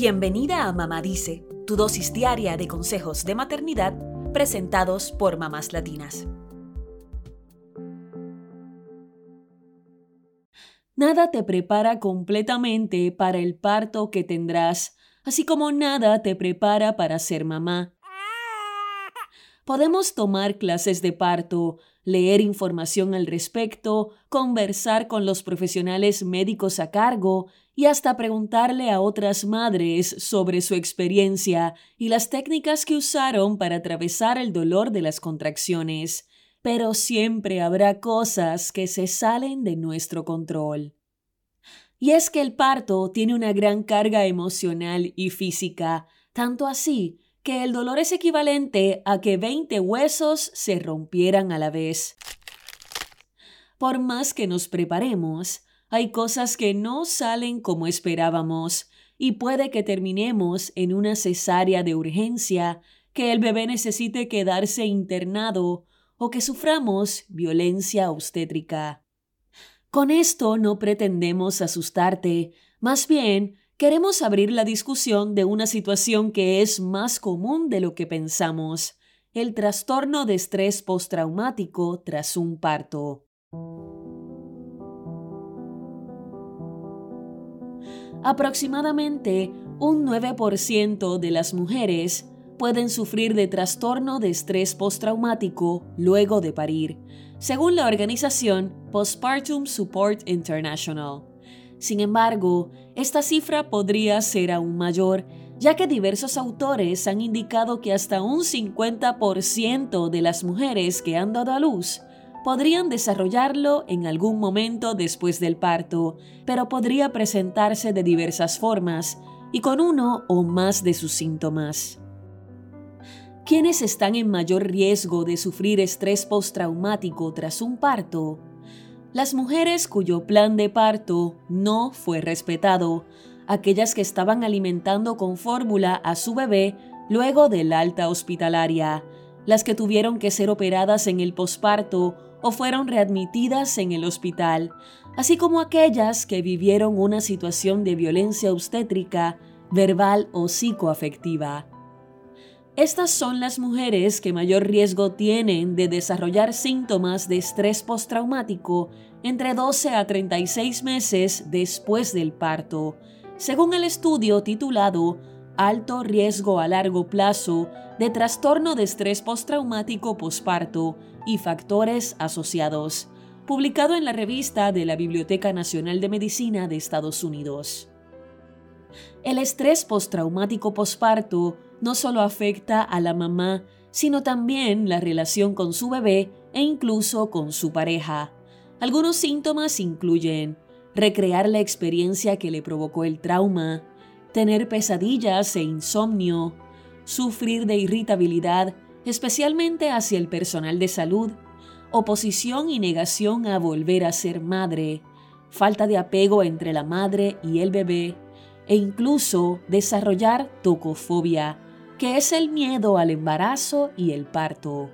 Bienvenida a Mamá Dice, tu dosis diaria de consejos de maternidad presentados por mamás latinas. Nada te prepara completamente para el parto que tendrás, así como nada te prepara para ser mamá. Podemos tomar clases de parto, leer información al respecto, conversar con los profesionales médicos a cargo y hasta preguntarle a otras madres sobre su experiencia y las técnicas que usaron para atravesar el dolor de las contracciones. Pero siempre habrá cosas que se salen de nuestro control. Y es que el parto tiene una gran carga emocional y física, tanto así que el dolor es equivalente a que 20 huesos se rompieran a la vez. Por más que nos preparemos, hay cosas que no salen como esperábamos y puede que terminemos en una cesárea de urgencia, que el bebé necesite quedarse internado o que suframos violencia obstétrica. Con esto no pretendemos asustarte, más bien queremos abrir la discusión de una situación que es más común de lo que pensamos, el trastorno de estrés postraumático tras un parto. Aproximadamente un 9% de las mujeres pueden sufrir de trastorno de estrés postraumático luego de parir, según la organización Postpartum Support International. Sin embargo, esta cifra podría ser aún mayor, ya que diversos autores han indicado que hasta un 50% de las mujeres que han dado a luz podrían desarrollarlo en algún momento después del parto, pero podría presentarse de diversas formas y con uno o más de sus síntomas. ¿Quiénes están en mayor riesgo de sufrir estrés postraumático tras un parto? Las mujeres cuyo plan de parto no fue respetado, aquellas que estaban alimentando con fórmula a su bebé luego del alta hospitalaria, las que tuvieron que ser operadas en el posparto o fueron readmitidas en el hospital, así como aquellas que vivieron una situación de violencia obstétrica, verbal o psicoafectiva. Estas son las mujeres que mayor riesgo tienen de desarrollar síntomas de estrés postraumático entre 12 a 36 meses después del parto, según el estudio titulado Alto riesgo a largo plazo de trastorno de estrés postraumático posparto y factores asociados, publicado en la revista de la Biblioteca Nacional de Medicina de Estados Unidos. El estrés postraumático posparto no solo afecta a la mamá, sino también la relación con su bebé e incluso con su pareja. Algunos síntomas incluyen recrear la experiencia que le provocó el trauma, tener pesadillas e insomnio, sufrir de irritabilidad, especialmente hacia el personal de salud, oposición y negación a volver a ser madre, falta de apego entre la madre y el bebé, e incluso desarrollar tocofobia, que es el miedo al embarazo y el parto.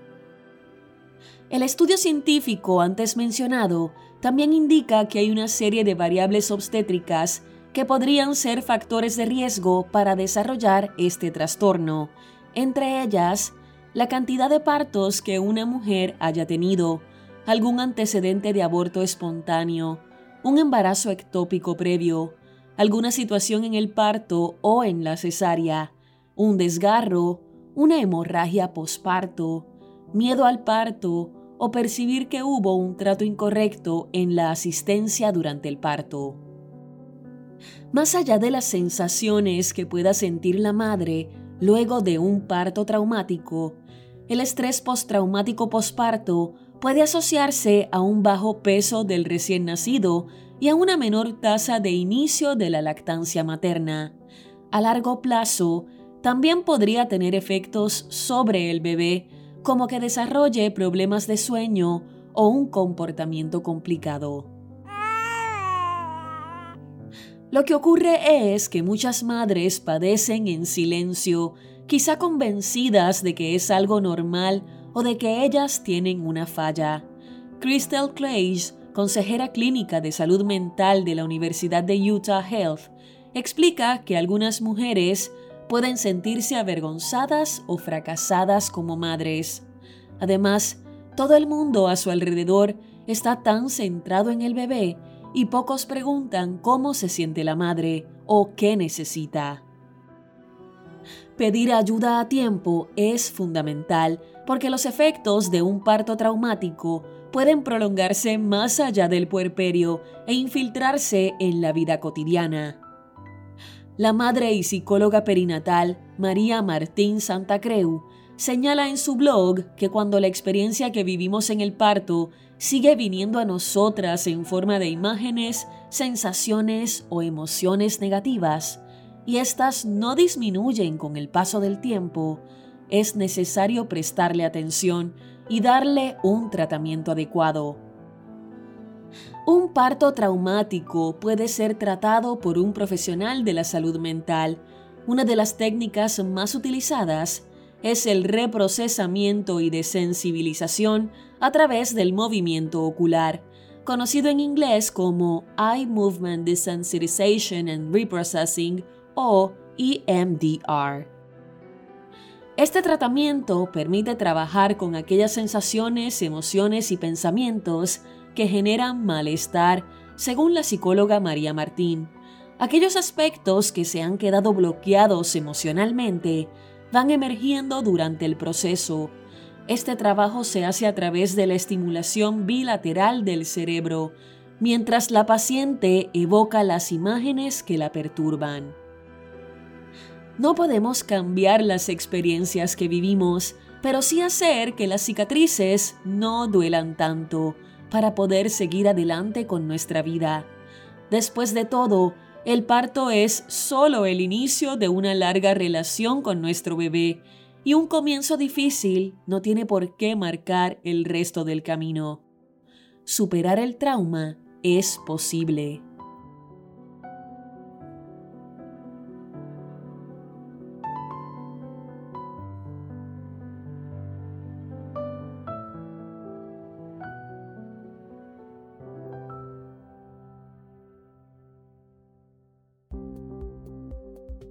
El estudio científico antes mencionado también indica que hay una serie de variables obstétricas que podrían ser factores de riesgo para desarrollar este trastorno, entre ellas la cantidad de partos que una mujer haya tenido, algún antecedente de aborto espontáneo, un embarazo ectópico previo, alguna situación en el parto o en la cesárea, un desgarro, una hemorragia posparto, miedo al parto o percibir que hubo un trato incorrecto en la asistencia durante el parto. Más allá de las sensaciones que pueda sentir la madre luego de un parto traumático, el estrés postraumático posparto puede asociarse a un bajo peso del recién nacido y a una menor tasa de inicio de la lactancia materna. A largo plazo, también podría tener efectos sobre el bebé, como que desarrolle problemas de sueño o un comportamiento complicado. Lo que ocurre es que muchas madres padecen en silencio, quizá convencidas de que es algo normal o de que ellas tienen una falla. Crystal Clays, consejera clínica de salud mental de la Universidad de Utah Health, explica que algunas mujeres pueden sentirse avergonzadas o fracasadas como madres. Además, todo el mundo a su alrededor está tan centrado en el bebé y pocos preguntan cómo se siente la madre o qué necesita. Pedir ayuda a tiempo es fundamental porque los efectos de un parto traumático pueden prolongarse más allá del puerperio e infiltrarse en la vida cotidiana. La madre y psicóloga perinatal María Martín Santa Creu señala en su blog que cuando la experiencia que vivimos en el parto sigue viniendo a nosotras en forma de imágenes, sensaciones o emociones negativas, y éstas no disminuyen con el paso del tiempo, es necesario prestarle atención y darle un tratamiento adecuado. Un parto traumático puede ser tratado por un profesional de la salud mental. Una de las técnicas más utilizadas es el reprocesamiento y desensibilización a través del movimiento ocular, conocido en inglés como Eye Movement Desensitization and Reprocessing o EMDR. Este tratamiento permite trabajar con aquellas sensaciones, emociones y pensamientos que generan malestar, según la psicóloga María Martín. Aquellos aspectos que se han quedado bloqueados emocionalmente van emergiendo durante el proceso. Este trabajo se hace a través de la estimulación bilateral del cerebro, mientras la paciente evoca las imágenes que la perturban. No podemos cambiar las experiencias que vivimos, pero sí hacer que las cicatrices no duelan tanto para poder seguir adelante con nuestra vida. Después de todo, el parto es solo el inicio de una larga relación con nuestro bebé y un comienzo difícil no tiene por qué marcar el resto del camino. Superar el trauma es posible.